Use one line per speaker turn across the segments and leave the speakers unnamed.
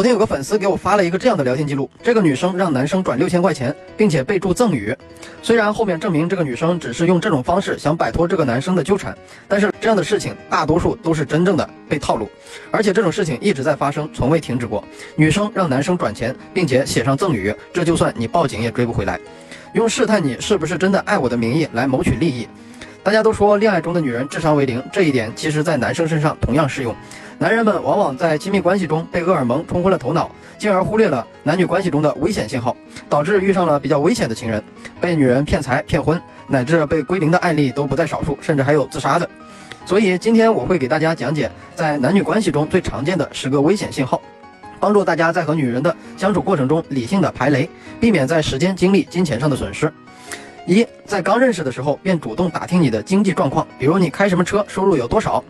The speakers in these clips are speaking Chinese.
昨天有个粉丝给我发了一个这样的聊天记录，这个女生让男生转六千块钱，并且备注赠与。虽然后面证明这个女生只是用这种方式想摆脱这个男生的纠缠，但是这样的事情大多数都是真正的被套路，而且这种事情一直在发生，从未停止过。女生让男生转钱，并且写上赠与，这就算你报警也追不回来。用试探你是不是真的爱我的名义来谋取利益。大家都说恋爱中的女人智商为零，这一点其实在男生身上同样适用。男人们往往在亲密关系中被荷尔蒙冲昏了头脑，进而忽略了男女关系中的危险信号，导致遇上了比较危险的情人，被女人骗财骗婚，乃至被归零的案例都不在少数，甚至还有自杀的。所以今天我会给大家讲解在男女关系中最常见的十个危险信号，帮助大家在和女人的相处过程中理性的排雷，避免在时间、精力、金钱上的损失。一，在刚认识的时候便主动打听你的经济状况，比如你开什么车，收入有多少。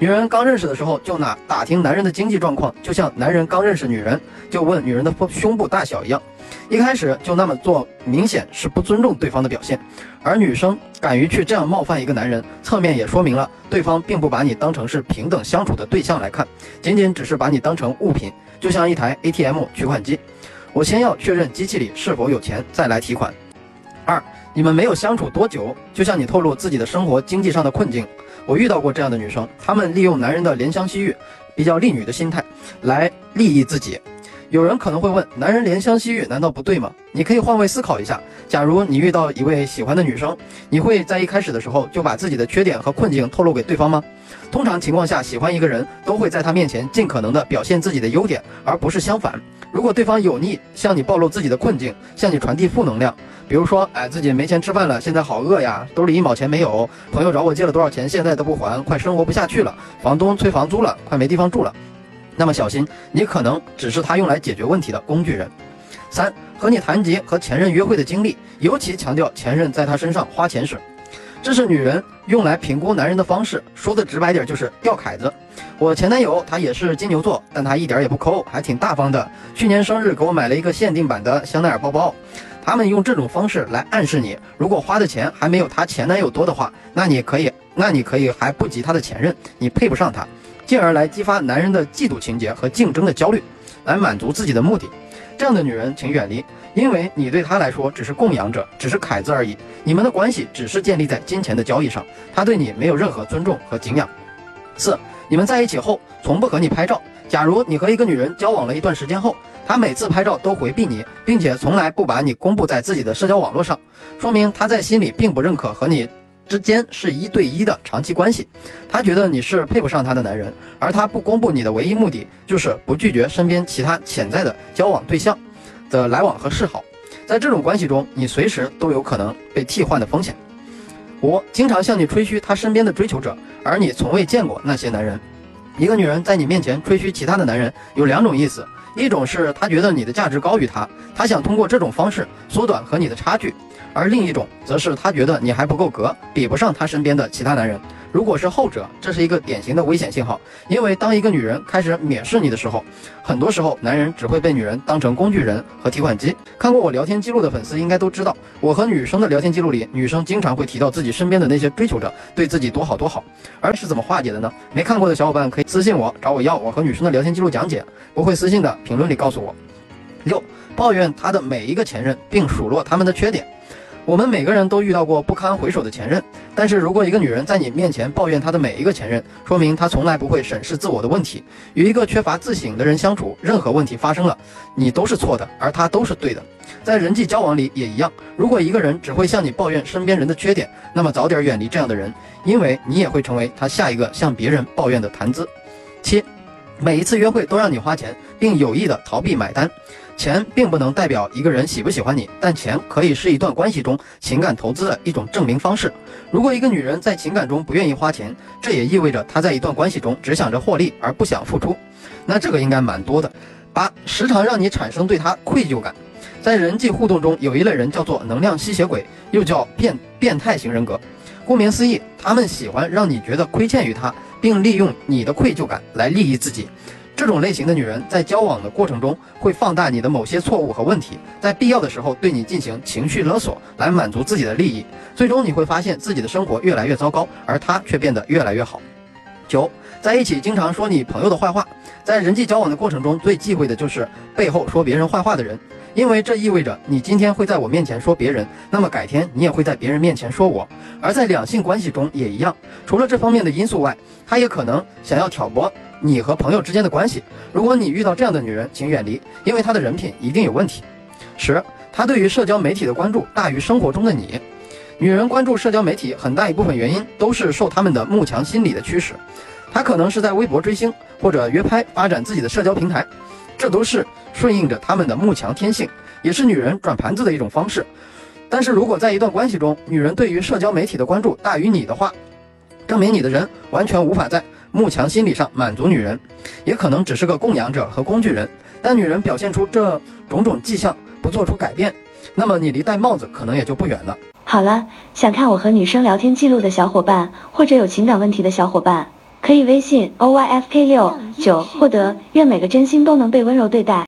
女人刚认识的时候就拿打听男人的经济状况，就像男人刚认识女人就问女人的胸部大小一样，一开始就那么做，明显是不尊重对方的表现。而女生敢于去这样冒犯一个男人，侧面也说明了对方并不把你当成是平等相处的对象来看，仅仅只是把你当成物品，就像一台 ATM 取款机，我先要确认机器里是否有钱，再来提款。二，你们没有相处多久，就向你透露自己的生活经济上的困境。我遇到过这样的女生，她们利用男人的怜香惜玉、比较利女的心态来利益自己。有人可能会问，男人怜香惜玉难道不对吗？你可以换位思考一下，假如你遇到一位喜欢的女生，你会在一开始的时候就把自己的缺点和困境透露给对方吗？通常情况下，喜欢一个人都会在他面前尽可能的表现自己的优点，而不是相反。如果对方有意向你暴露自己的困境，向你传递负能量。比如说，哎，自己没钱吃饭了，现在好饿呀，兜里一毛钱没有，朋友找我借了多少钱，现在都不还，快生活不下去了，房东催房租了，快没地方住了。那么小心，你可能只是他用来解决问题的工具人。三，和你谈及和前任约会的经历，尤其强调前任在他身上花钱时，这是女人用来评估男人的方式。说的直白点就是钓凯子。我前男友他也是金牛座，但他一点也不抠，还挺大方的。去年生日给我买了一个限定版的香奈儿包包。他们用这种方式来暗示你，如果花的钱还没有她前男友多的话，那你可以，那你可以还不及她的前任，你配不上他，进而来激发男人的嫉妒情节和竞争的焦虑，来满足自己的目的。这样的女人请远离，因为你对她来说只是供养者，只是凯子而已。你们的关系只是建立在金钱的交易上，她对你没有任何尊重和敬仰。四，你们在一起后从不和你拍照。假如你和一个女人交往了一段时间后，她每次拍照都回避你，并且从来不把你公布在自己的社交网络上，说明她在心里并不认可和你之间是一对一的长期关系，她觉得你是配不上她的男人，而她不公布你的唯一目的就是不拒绝身边其他潜在的交往对象的来往和示好，在这种关系中，你随时都有可能被替换的风险。五，经常向你吹嘘她身边的追求者，而你从未见过那些男人。一个女人在你面前吹嘘其他的男人，有两种意思：一种是她觉得你的价值高于她，她想通过这种方式缩短和你的差距；而另一种则是他觉得你还不够格，比不上他身边的其他男人。如果是后者，这是一个典型的危险信号，因为当一个女人开始蔑视你的时候，很多时候男人只会被女人当成工具人和提款机。看过我聊天记录的粉丝应该都知道，我和女生的聊天记录里，女生经常会提到自己身边的那些追求者对自己多好多好，而是怎么化解的呢？没看过的小伙伴可以私信我找我要我和女生的聊天记录讲解，不会私信的评论里告诉我。六，抱怨他的每一个前任，并数落他们的缺点。我们每个人都遇到过不堪回首的前任，但是如果一个女人在你面前抱怨她的每一个前任，说明她从来不会审视自我的问题。与一个缺乏自省的人相处，任何问题发生了，你都是错的，而他都是对的。在人际交往里也一样，如果一个人只会向你抱怨身边人的缺点，那么早点远离这样的人，因为你也会成为他下一个向别人抱怨的谈资。七，每一次约会都让你花钱，并有意的逃避买单。钱并不能代表一个人喜不喜欢你，但钱可以是一段关系中情感投资的一种证明方式。如果一个女人在情感中不愿意花钱，这也意味着她在一段关系中只想着获利而不想付出。那这个应该蛮多的。八，时常让你产生对她愧疚感。在人际互动中，有一类人叫做能量吸血鬼，又叫变变态型人格。顾名思义，他们喜欢让你觉得亏欠于他，并利用你的愧疚感来利益自己。这种类型的女人在交往的过程中会放大你的某些错误和问题，在必要的时候对你进行情绪勒索，来满足自己的利益。最终你会发现自己的生活越来越糟糕，而她却变得越来越好。九，在一起经常说你朋友的坏话，在人际交往的过程中最忌讳的就是背后说别人坏话的人，因为这意味着你今天会在我面前说别人，那么改天你也会在别人面前说我。而在两性关系中也一样，除了这方面的因素外，他也可能想要挑拨你和朋友之间的关系。如果你遇到这样的女人，请远离，因为她的人品一定有问题。十，她对于社交媒体的关注大于生活中的你。女人关注社交媒体很大一部分原因都是受她们的慕强心理的驱使，她可能是在微博追星或者约拍发展自己的社交平台，这都是顺应着她们的慕强天性，也是女人转盘子的一种方式。但是如果在一段关系中，女人对于社交媒体的关注大于你的话，证明你的人完全无法在慕强心理上满足女人，也可能只是个供养者和工具人。但女人表现出这种种迹象，不做出改变，那么你离戴帽子可能也就不远了。
好了，想看我和女生聊天记录的小伙伴，或者有情感问题的小伙伴，可以微信 o y f k 六九获得。愿每个真心都能被温柔对待。